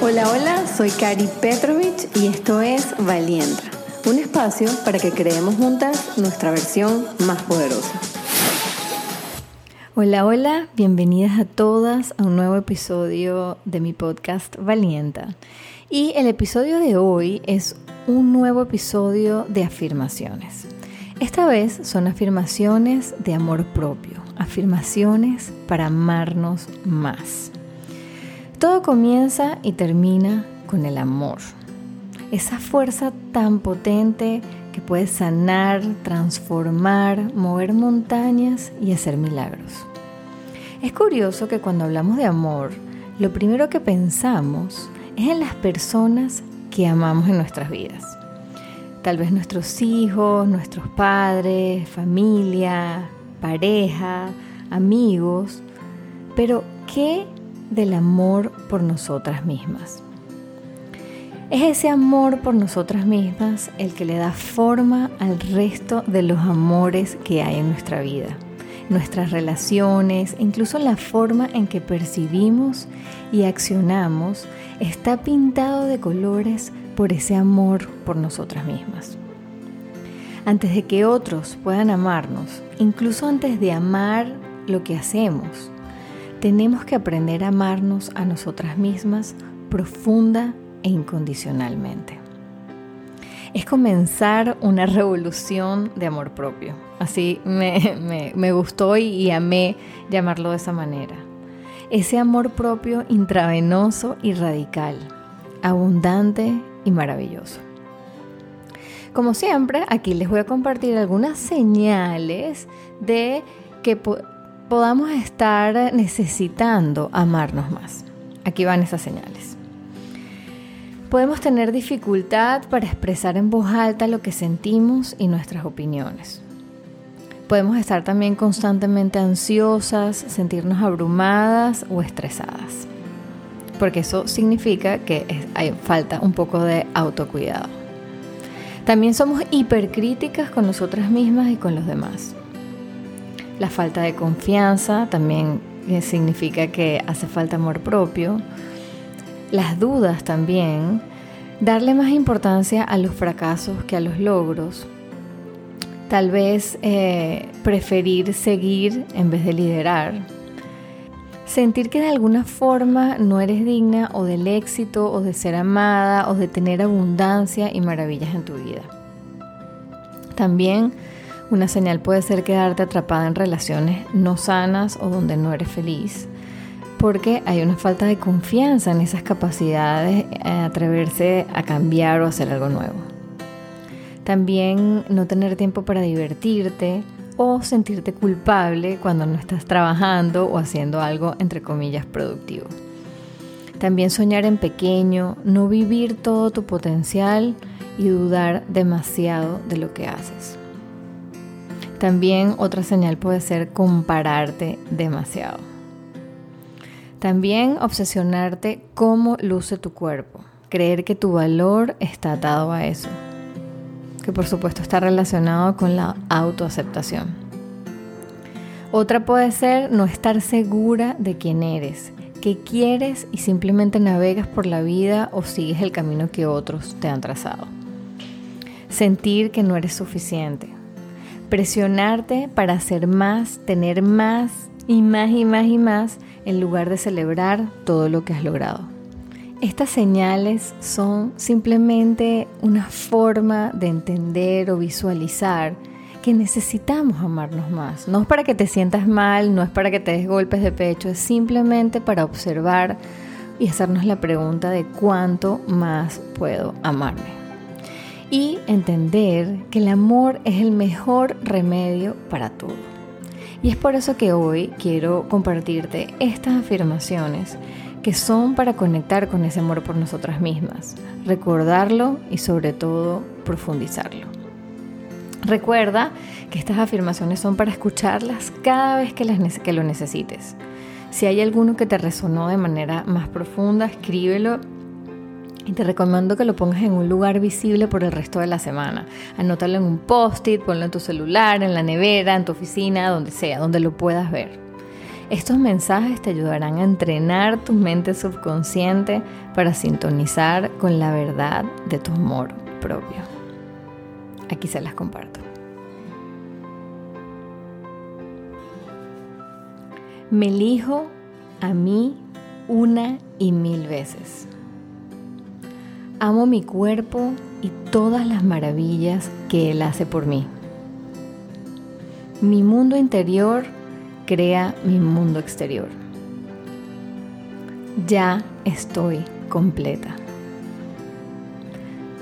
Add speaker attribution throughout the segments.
Speaker 1: Hola, hola, soy Kari Petrovich y esto es Valienta, un espacio para que creemos juntas nuestra versión más poderosa. Hola, hola, bienvenidas a todas a un nuevo episodio de mi podcast Valienta. Y el episodio de hoy es un nuevo episodio de afirmaciones. Esta vez son afirmaciones de amor propio, afirmaciones para amarnos más. Todo comienza y termina con el amor. Esa fuerza tan potente que puede sanar, transformar, mover montañas y hacer milagros. Es curioso que cuando hablamos de amor, lo primero que pensamos es en las personas que amamos en nuestras vidas. Tal vez nuestros hijos, nuestros padres, familia, pareja, amigos. Pero, ¿qué del amor por nosotras mismas. Es ese amor por nosotras mismas el que le da forma al resto de los amores que hay en nuestra vida, nuestras relaciones, incluso la forma en que percibimos y accionamos está pintado de colores por ese amor por nosotras mismas. Antes de que otros puedan amarnos, incluso antes de amar lo que hacemos, tenemos que aprender a amarnos a nosotras mismas profunda e incondicionalmente. Es comenzar una revolución de amor propio. Así me, gustó y, y amé llamarlo de esa manera. Ese amor propio intravenoso y radical, abundante y maravilloso. Como siempre, aquí les voy a compartir algunas señales de que podamos estar necesitando amarnos más. Aquí van esas señales. Podemos tener dificultad para expresar en voz alta lo que sentimos y nuestras opiniones. Podemos estar también constantemente ansiosas, sentirnos abrumadas o estresadas. Porque eso significa que hay falta un poco de autocuidado. También somos hipercríticas con nosotras mismas y con los demás. La falta de confianza también eh, significa que hace falta amor propio. Las dudas también. Darle más importancia a los fracasos que a los logros. Tal vez eh, preferir seguir en vez de liderar. Sentir que de alguna forma no eres digna o del éxito o de ser amada o de tener abundancia y maravillas en tu vida. También una señal puede ser quedarte atrapada en relaciones no sanas o donde no eres feliz, porque hay una falta de confianza en esas capacidades, de eh, atreverse a cambiar o hacer algo nuevo. También no tener tiempo para divertirte o sentirte culpable cuando no estás trabajando o haciendo algo entre comillas productivo. También soñar en pequeño, no vivir todo tu potencial y dudar demasiado de lo que haces. También otra señal puede ser compararte demasiado. También obsesionarte cómo luce tu cuerpo, creer que tu valor está atado a eso, que por supuesto está relacionado con la autoaceptación. Otra puede ser no estar segura de quién eres, qué quieres y simplemente navegas por la vida o sigues el camino que otros te han trazado. Sentir que no eres suficiente, presionarte para hacer más, tener más y más y más y más en lugar de celebrar todo lo que has logrado. Estas señales son simplemente una forma de entender o visualizar que necesitamos amarnos más. No es para que te sientas mal, no es para que te des golpes de pecho, es simplemente para observar y hacernos la pregunta de cuánto más puedo amarme y entender que el amor es el mejor remedio para todo. Y es por eso que hoy quiero compartirte estas afirmaciones que son para conectar con ese amor por nosotras mismas, recordarlo y sobre todo profundizarlo. Recuerda que estas afirmaciones son para escucharlas cada vez que, las, que lo necesites. Si hay alguno que te resonó de manera más profunda, escríbelo y te recomiendo que lo pongas en un lugar visible por el resto de la semana. Anótalo en un post-it, ponlo en tu celular, en la nevera, en tu oficina, donde sea, donde lo puedas ver. Estos mensajes te ayudarán a entrenar tu mente subconsciente para sintonizar con la verdad de tu amor propio. Aquí se las comparto. Me elijo a mí una y mil veces. Amo mi cuerpo y todas las maravillas que Él hace por mí. Mi mundo interior crea mi mundo exterior. Ya estoy completa.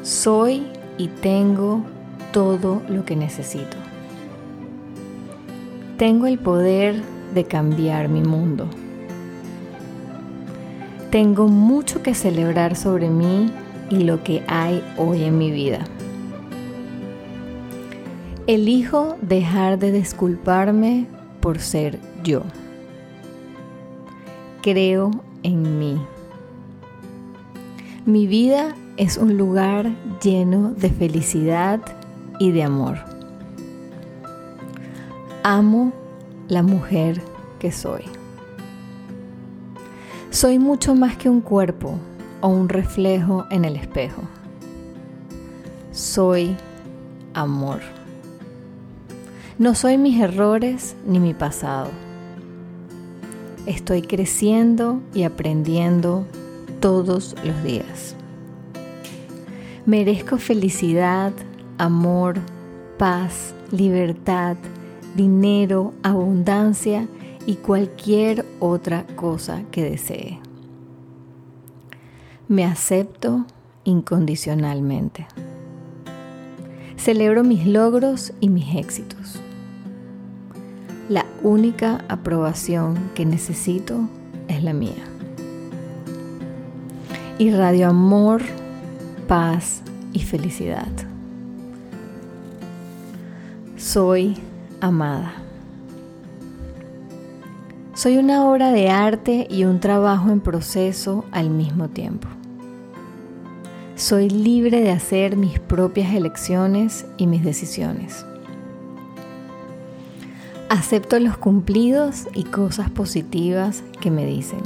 Speaker 1: Soy y tengo todo lo que necesito. Tengo el poder de cambiar mi mundo. Tengo mucho que celebrar sobre mí y lo que hay hoy en mi vida. Elijo dejar de disculparme por ser yo. Creo en mí. Mi vida es un lugar lleno de felicidad y de amor. Amo la mujer que soy. Soy mucho más que un cuerpo o un reflejo en el espejo. Soy amor. No soy mis errores ni mi pasado. Estoy creciendo y aprendiendo todos los días. Merezco felicidad, amor, paz, libertad, dinero, abundancia y cualquier otra cosa que desee. Me acepto incondicionalmente. Celebro mis logros y mis éxitos. La única aprobación que necesito es la mía. Irradio amor, paz y felicidad. Soy amada. Soy una obra de arte y un trabajo en proceso al mismo tiempo. Soy libre de hacer mis propias elecciones y mis decisiones. Acepto los cumplidos y cosas positivas que me dicen.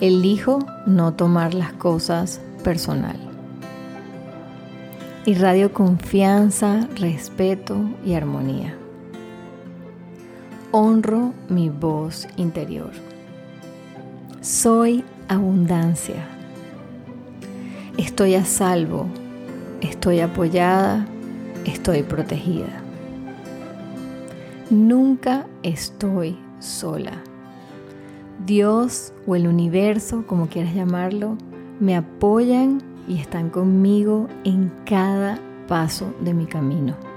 Speaker 1: Elijo no tomar las cosas personal. Irradio confianza, respeto y armonía. Honro mi voz interior. Soy abundancia. Estoy a salvo. Estoy apoyada. Estoy protegida. Nunca estoy sola. Dios o el universo, como quieras llamarlo, me apoyan y están conmigo en cada paso de mi camino.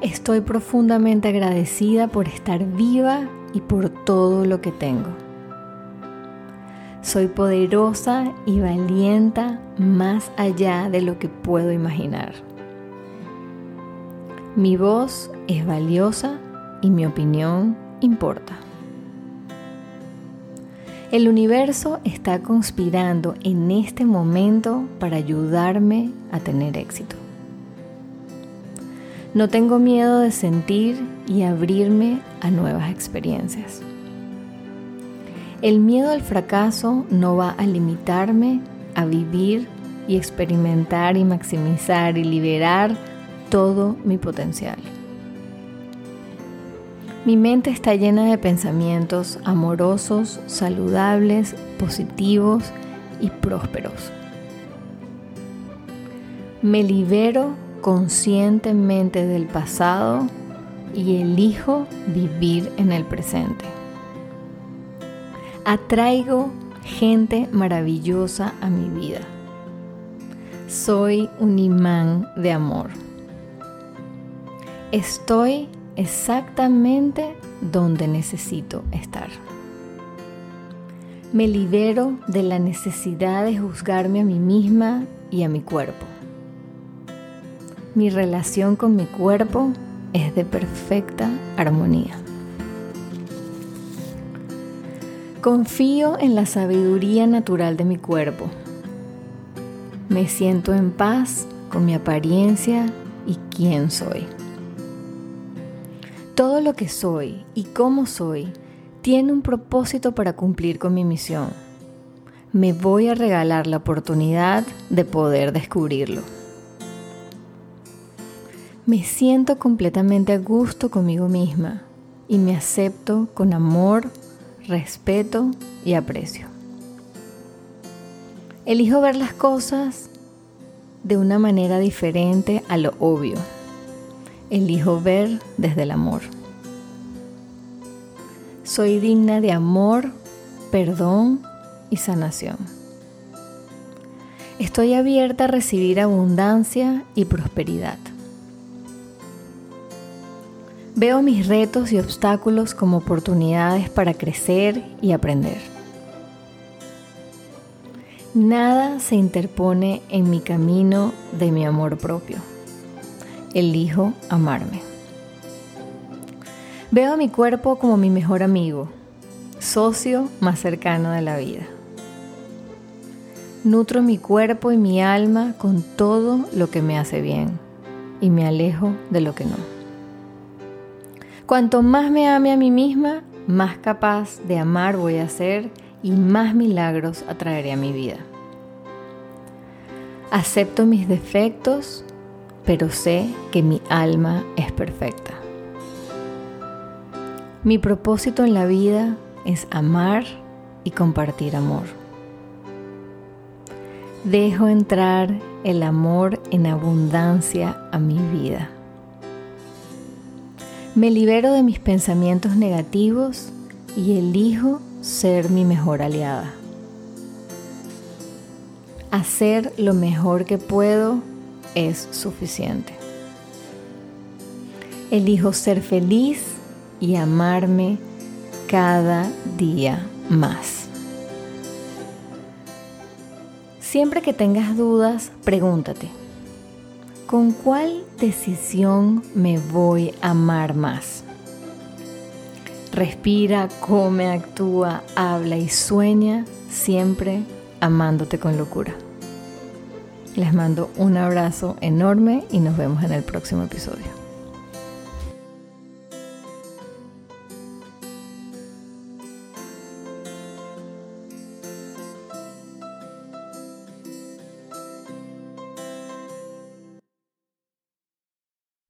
Speaker 1: Estoy profundamente agradecida por estar viva y por todo lo que tengo. Soy poderosa y valienta más allá de lo que puedo imaginar. Mi voz es valiosa y mi opinión importa. El universo está conspirando en este momento para ayudarme a tener éxito. No tengo miedo de sentir y abrirme a nuevas experiencias. El miedo al fracaso no va a limitarme a vivir y experimentar y maximizar y liberar todo mi potencial. Mi mente está llena de pensamientos amorosos, saludables, positivos y prósperos. Me libero conscientemente del pasado y elijo vivir en el presente. Atraigo gente maravillosa a mi vida. Soy un imán de amor. Estoy exactamente donde necesito estar. Me libero de la necesidad de juzgarme a mí misma y a mi cuerpo. Mi relación con mi cuerpo es de perfecta armonía. Confío en la sabiduría natural de mi cuerpo. Me siento en paz con mi apariencia y quién soy. todo lo que soy y cómo soy tiene un propósito para cumplir con mi misión. Me voy a regalar la oportunidad de poder descubrirlo. Me siento completamente a gusto conmigo misma y me acepto con amor, respeto y aprecio. Elijo ver las cosas de una manera diferente a lo obvio. Elijo ver desde el amor. Soy digna de amor, perdón y sanación. Estoy abierta a recibir abundancia y prosperidad. Veo mis retos y obstáculos como oportunidades para crecer y aprender. Nada se interpone en mi camino de mi amor propio. Elijo amarme. Veo a mi cuerpo como mi mejor amigo, socio más cercano de la vida. Nutro mi cuerpo y mi alma con todo lo que me hace bien y me alejo de lo que no. Cuanto más me ame a mí misma, más capaz de amar voy a ser y más milagros atraeré a mi vida. Acepto mis defectos, pero sé que mi alma es perfecta. Mi propósito en la vida es amar y compartir amor. Dejo entrar el amor en abundancia a mi vida. Me libero de mis pensamientos negativos y elijo ser mi mejor aliada. Hacer lo mejor que puedo es suficiente. Elijo ser feliz y amarme cada día más. Siempre que tengas dudas, pregúntate, ¿con cuál decisión me voy a amar más? Respira, come, actúa, habla y sueña siempre amándote con locura. Les mando un abrazo enorme y nos vemos en el próximo episodio.